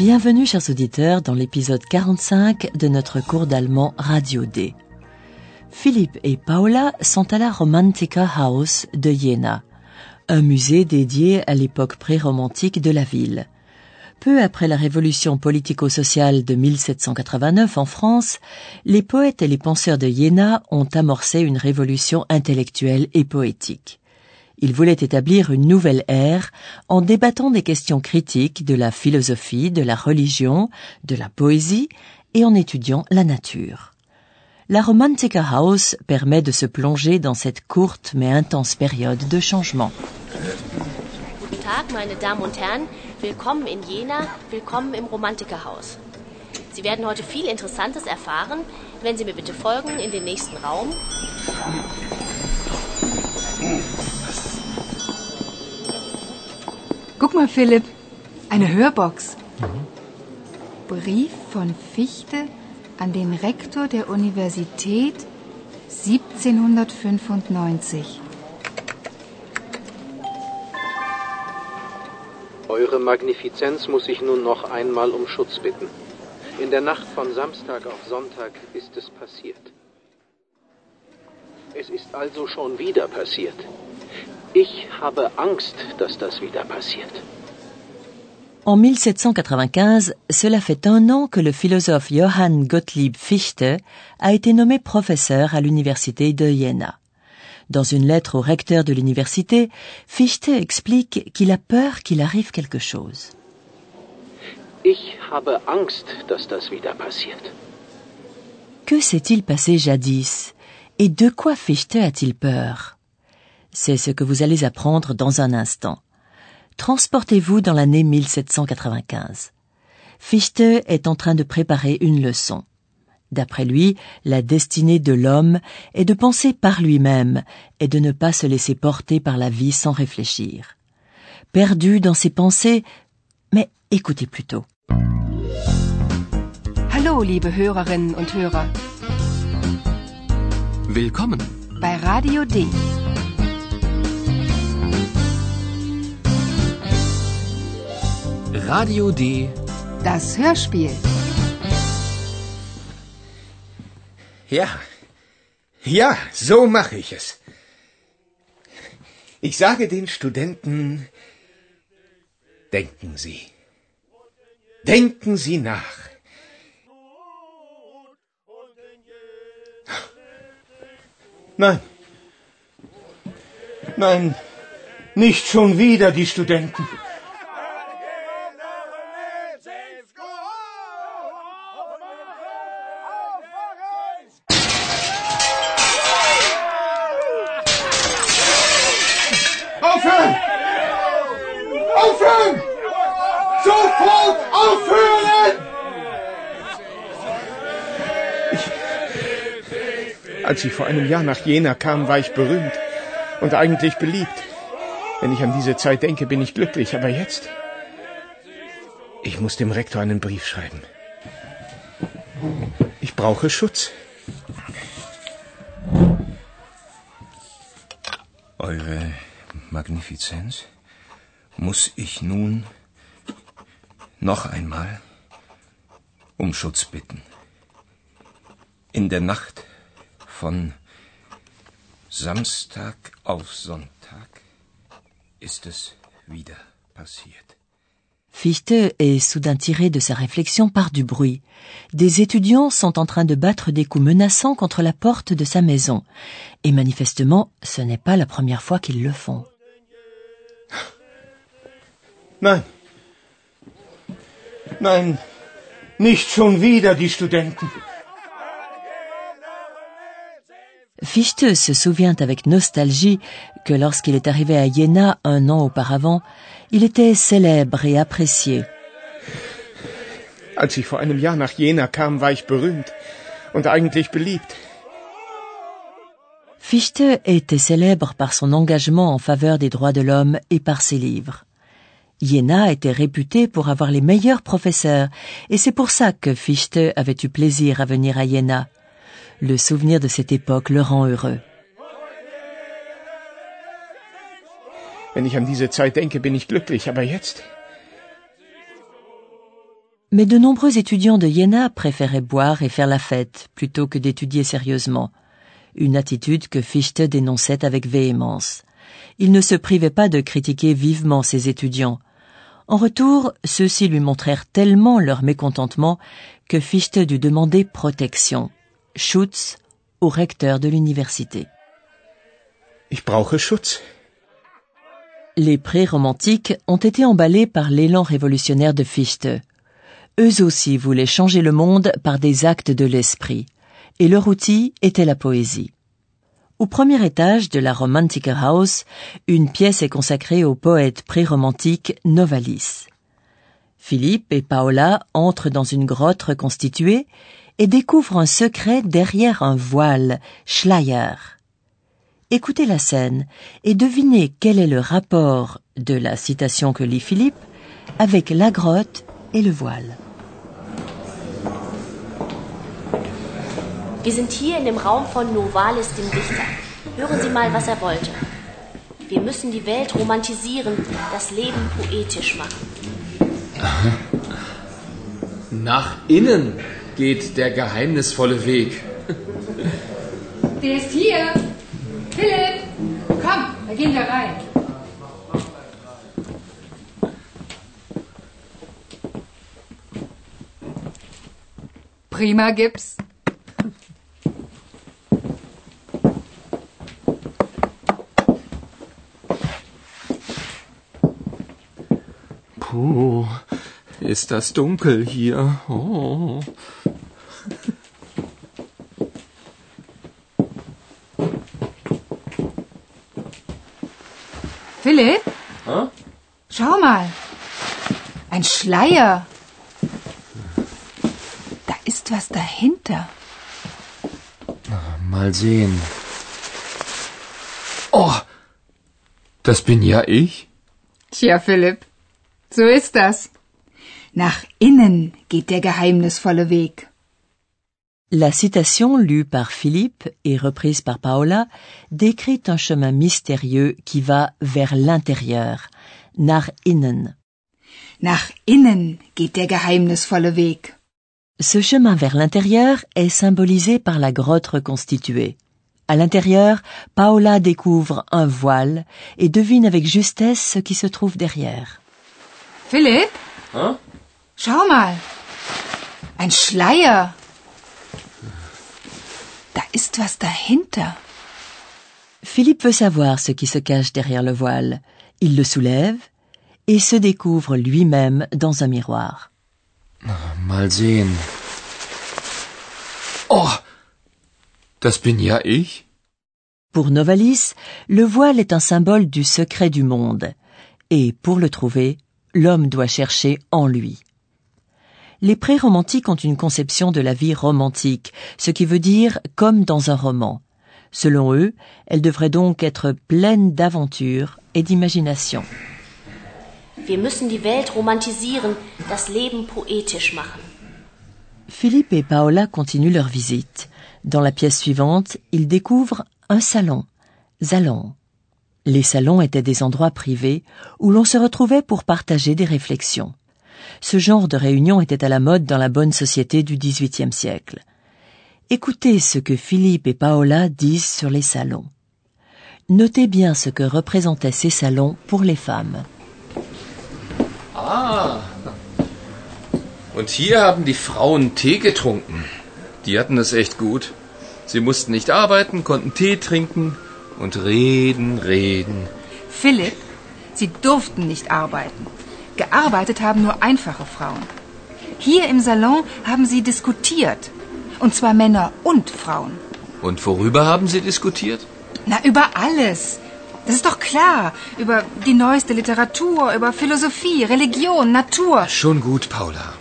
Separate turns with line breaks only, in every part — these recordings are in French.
Bienvenue, chers auditeurs, dans l'épisode 45 de notre cours d'allemand Radio D. Philippe et Paola sont à la Romantica House de Jena, un musée dédié à l'époque pré-romantique de la ville. Peu après la révolution politico-sociale de 1789 en France, les poètes et les penseurs de Jena ont amorcé une révolution intellectuelle et poétique. Ils voulaient établir une nouvelle ère en débattant des questions critiques de la philosophie, de la religion, de la poésie et en étudiant la nature. La Romantica House permet de se plonger dans cette courte mais intense période de changement.
Guten Tag, meine Damen und Herren. Willkommen in Jena, willkommen im Romantikerhaus. Sie werden heute viel Interessantes erfahren. Wenn Sie mir bitte folgen in den nächsten Raum.
Guck mal, Philipp, eine Hörbox. Brief von Fichte an den Rektor der Universität 1795.
Eure Magnifizenz muss ich nun noch einmal um Schutz bitten. In der Nacht von Samstag auf Sonntag ist es passiert. Es ist also schon wieder passiert. Ich habe Angst, dass das wieder passiert.
En 1795, cela fait un an que le philosophe Johann Gottlieb Fichte a été nommé professeur à l'université de Jena. Dans une lettre au recteur de l'université, Fichte explique qu'il a peur qu'il arrive quelque chose.
Ich habe Angst, dass das wieder passiert.
Que s'est-il passé jadis? Et de quoi Fichte a-t-il peur? C'est ce que vous allez apprendre dans un instant. Transportez-vous dans l'année 1795. Fichte est en train de préparer une leçon. D'après lui, la destinée de l'homme est de penser par lui-même et de ne pas se laisser porter par la vie sans réfléchir. Perdu dans ses pensées, mais écoutez plutôt.
Hallo, liebe Hörerinnen und Hörer,
Willkommen.
bei Radio D.
Radio D.
Das Hörspiel.
Ja. Ja, so mache ich es. Ich sage den Studenten, denken Sie. Denken Sie nach. Nein. Nein, nicht schon wieder die Studenten. Sofort aufhören! Ich, als ich vor einem Jahr nach Jena kam, war ich berühmt und eigentlich beliebt. Wenn ich an diese Zeit denke, bin ich glücklich, aber jetzt? Ich muss dem Rektor einen Brief schreiben. Ich brauche Schutz.
Eure Magnifizenz, muss ich nun noch einmal um Schutz bitten. In der Nacht von Samstag auf Sonntag ist es wieder passiert.
Fichte est soudain tiré de sa réflexion par du bruit. Des étudiants sont en train de battre des coups menaçants contre la porte de sa maison. Et manifestement, ce n'est pas la première fois qu'ils le font.
Nein. Nein, nicht schon wieder die Studenten.
Fichte se souvient avec nostalgie que lorsqu'il est arrivé à Jena un an auparavant, il était célèbre et apprécié.
Als ich vor einem Jahr nach Jena kam, war ich berühmt und eigentlich beliebt.
Fichte était célèbre par son engagement en faveur des droits de l'homme et par ses livres. Jena était réputé pour avoir les meilleurs professeurs, et c'est pour ça que Fichte avait eu plaisir à venir à Jena. Le souvenir de cette époque le rend heureux. Mais de nombreux étudiants de Jena préféraient boire et faire la fête plutôt que d'étudier sérieusement, une attitude que Fichte dénonçait avec véhémence. Il ne se privait pas de critiquer vivement ses étudiants. En retour, ceux-ci lui montrèrent tellement leur mécontentement que Fichte dut demander protection. Schutz au recteur de l'université.
Ich brauche Schutz.
Les pré-romantiques ont été emballés par l'élan révolutionnaire de Fichte. Eux aussi voulaient changer le monde par des actes de l'esprit, et leur outil était la poésie. Au premier étage de la Romantica House, une pièce est consacrée au poète pré-romantique Novalis. Philippe et Paola entrent dans une grotte reconstituée et découvrent un secret derrière un voile, Schleier. Écoutez la scène et devinez quel est le rapport de la citation que lit Philippe avec la grotte et le voile.
Wir sind hier in dem Raum von Novalis, dem Dichter. Hören Sie mal, was er wollte. Wir müssen die Welt romantisieren, das Leben poetisch machen.
Nach innen geht der geheimnisvolle Weg.
Der ist hier. Philipp, komm, da gehen wir rein. Prima Gips.
Ist das dunkel hier. Oh.
Philipp,
Hä?
schau mal. Ein Schleier. Da ist was dahinter.
Mal sehen. Oh, das bin ja ich.
Tja, Philipp, so ist das. Nach innen geht der geheimnisvolle Weg.
La citation lue par Philippe et reprise par Paola décrit un chemin mystérieux qui va vers l'intérieur, nach innen.
Nach innen geht der geheimnisvolle Weg.
Ce chemin vers l'intérieur est symbolisé par la grotte reconstituée. À l'intérieur, Paola découvre un voile et devine avec justesse ce qui se trouve derrière.
Philipp,
Hä?
Schau mal. Ein Schleier. Da ist was dahinter.
Philippe veut savoir ce qui se cache derrière le voile. Il le soulève et se découvre lui-même dans un miroir.
Mal sehen. Oh, das bin ja ich.
Pour Novalis, le voile est un symbole du secret du monde, et pour le trouver, l'homme doit chercher en lui. Les pré-romantiques ont une conception de la vie romantique, ce qui veut dire comme dans un roman. Selon eux, elle devrait donc être pleine d'aventure et d'imagination.
Wir müssen die Welt romantisieren, das Leben poetisch machen.
Philippe et Paola continuent leur visite. Dans la pièce suivante, ils découvrent un salon, salon. Les salons étaient des endroits privés où l'on se retrouvait pour partager des réflexions. Ce genre de réunion était à la mode dans la bonne société du XVIIIe siècle. Écoutez ce que Philippe et Paola disent sur les salons. Notez bien ce que représentaient ces salons pour les femmes.
Ah. Und hier haben die Frauen Tee getrunken. Die hatten es echt gut. Sie mussten nicht arbeiten, konnten Tee trinken und reden, reden.
Philipp, Sie durften nicht arbeiten. Gearbeitet haben nur einfache Frauen. Hier im Salon haben sie diskutiert. Und zwar Männer und Frauen.
Und worüber haben sie diskutiert?
Na, über alles. Das ist doch klar. Über die neueste Literatur, über Philosophie, Religion, Natur.
Schon gut, Paula.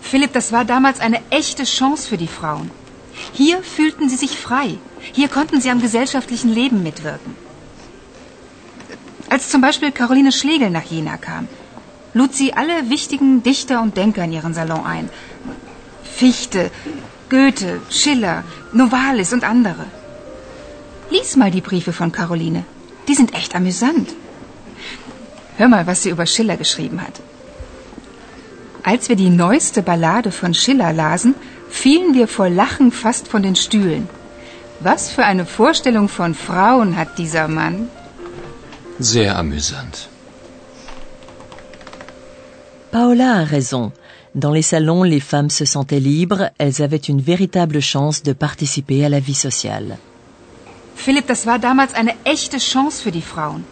Philipp, das war damals eine echte Chance für die Frauen. Hier fühlten sie sich frei. Hier konnten sie am gesellschaftlichen Leben mitwirken. Als zum Beispiel Caroline Schlegel nach Jena kam, lud sie alle wichtigen Dichter und Denker in ihren Salon ein. Fichte, Goethe, Schiller, Novalis und andere. Lies mal die Briefe von Caroline. Die sind echt amüsant. Hör mal, was sie über Schiller geschrieben hat. Als wir die neueste Ballade von Schiller lasen, fielen wir vor Lachen fast von den Stühlen. Was für eine Vorstellung von Frauen hat dieser Mann?
Sehr amüsant.
Paola a raison. Dans les salons, les femmes se sentaient libres, elles avaient une véritable chance de participer à la vie sociale.
Philipp, das war damals eine echte Chance für die Frauen.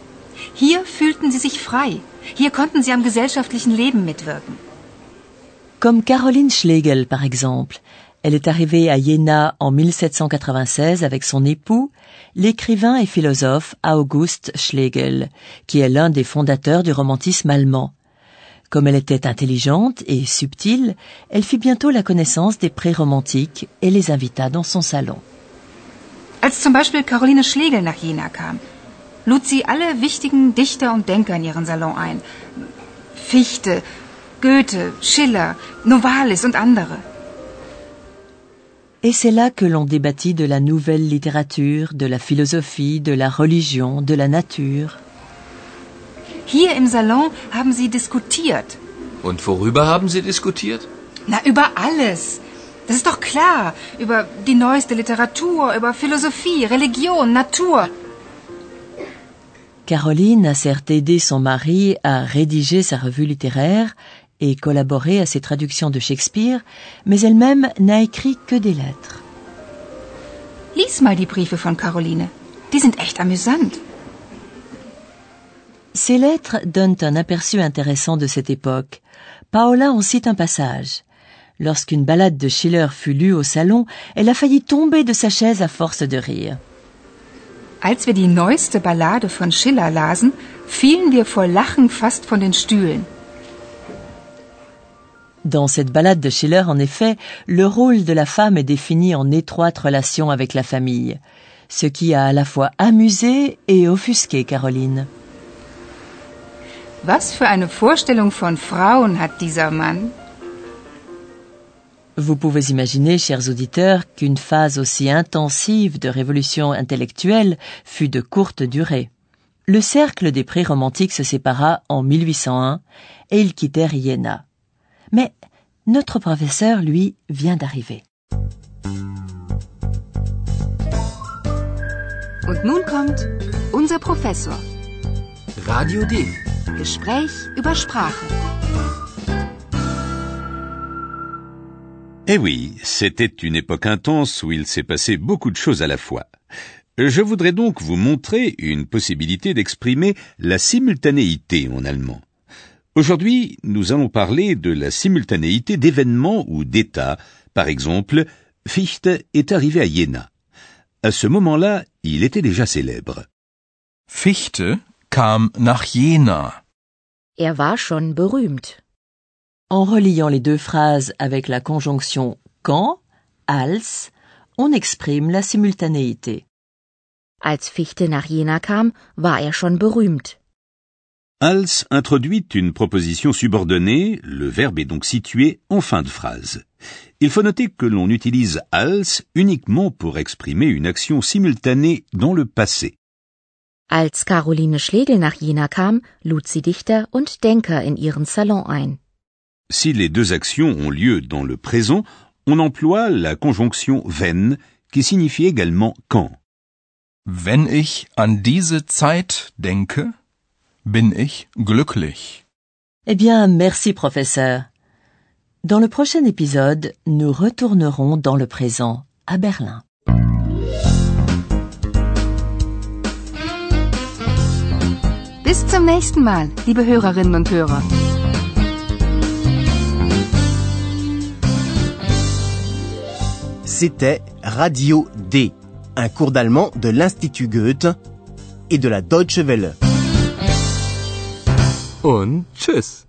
Hier fühlten sie sich frei. Hier konnten sie am gesellschaftlichen Leben mitwirken.
Comme Caroline Schlegel, par exemple. Elle est arrivée à Jena en 1796 avec son époux, l'écrivain et philosophe August Schlegel, qui est l'un des fondateurs du romantisme allemand. Comme elle était intelligente et subtile, elle fit bientôt la connaissance des pré-romantiques et les invita dans son salon.
Als zum Beispiel Caroline Schlegel nach Jena kam, lud sie alle wichtigen Dichter und Denker in ihren Salon ein. Fichte, Goethe, Schiller, Novalis und andere.
Et c'est là que l'on débattit de la nouvelle littérature, de la philosophie, de la religion, de la nature.
Hier im Salon haben sie diskutiert.
Und worüber haben Sie diskutiert?
Na, über alles. Das ist doch klar. Über die neueste Literatur, über Philosophie, Religion, Natur.
Caroline a certes aidé son mari à rédiger sa revue littéraire et collaboré à ses traductions de Shakespeare, mais elle-même n'a écrit que des lettres.
Lies mal die Briefe von Caroline. Die sind echt amüsant.
Ces lettres donnent un aperçu intéressant de cette époque. Paola en cite un passage. Lorsqu'une ballade de Schiller fut lue au salon, elle a failli tomber de sa chaise à force de rire.
Als wir die neueste Ballade von Schiller lasen, fielen wir vor Lachen fast von den Stühlen.
Dans cette ballade de Schiller, en effet, le rôle de la femme est défini en étroite relation avec la famille, ce qui a à la fois amusé et offusqué Caroline.
Was für eine Vorstellung von Frauen hat dieser Mann?
Vous pouvez imaginer, chers auditeurs, qu'une phase aussi intensive de révolution intellectuelle fut de courte durée. Le cercle des pré-romantiques se sépara en 1801 et ils quittèrent Iéna. Mais notre professeur, lui, vient d'arriver.
Und nun kommt unser Professor.
Radio D.
Gespräch über Sprache.
Eh oui, c'était une époque intense où il s'est passé beaucoup de choses à la fois. Je voudrais donc vous montrer une possibilité d'exprimer la simultanéité en allemand. Aujourd'hui, nous allons parler de la simultanéité d'événements ou d'états. Par exemple, Fichte est arrivé à Jena. À ce moment-là, il était déjà célèbre.
Fichte kam nach Jena.
Er war schon berühmt.
En reliant les deux phrases avec la conjonction quand, als, on exprime la simultanéité.
Als Fichte nach Jena kam, war er schon berühmt.
Als introduit une proposition subordonnée, le verbe est donc situé en fin de phrase. Il faut noter que l'on utilise als uniquement pour exprimer une action simultanée dans le passé.
Als Caroline Schlegel nach Jena kam, lud sie Dichter und Denker in ihren Salon ein.
Si les deux actions ont lieu dans le présent, on emploie la conjonction wenn qui signifie également quand.
Wenn ich an diese Zeit denke, bin ich glücklich.
Eh bien, merci professeur. Dans le prochain épisode, nous retournerons dans le présent, à Berlin.
Zum nächsten Mal, liebe Hörerinnen und Hörer.
C'était Radio D, un cours d'allemand de l'Institut Goethe et de la Deutsche Welle.
Und tschüss.